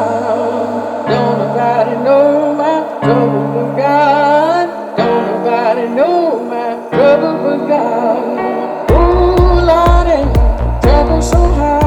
Don't nobody know my trouble but God. Don't nobody know my trouble but God. Lord, trouble so high.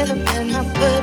It. Oh my God,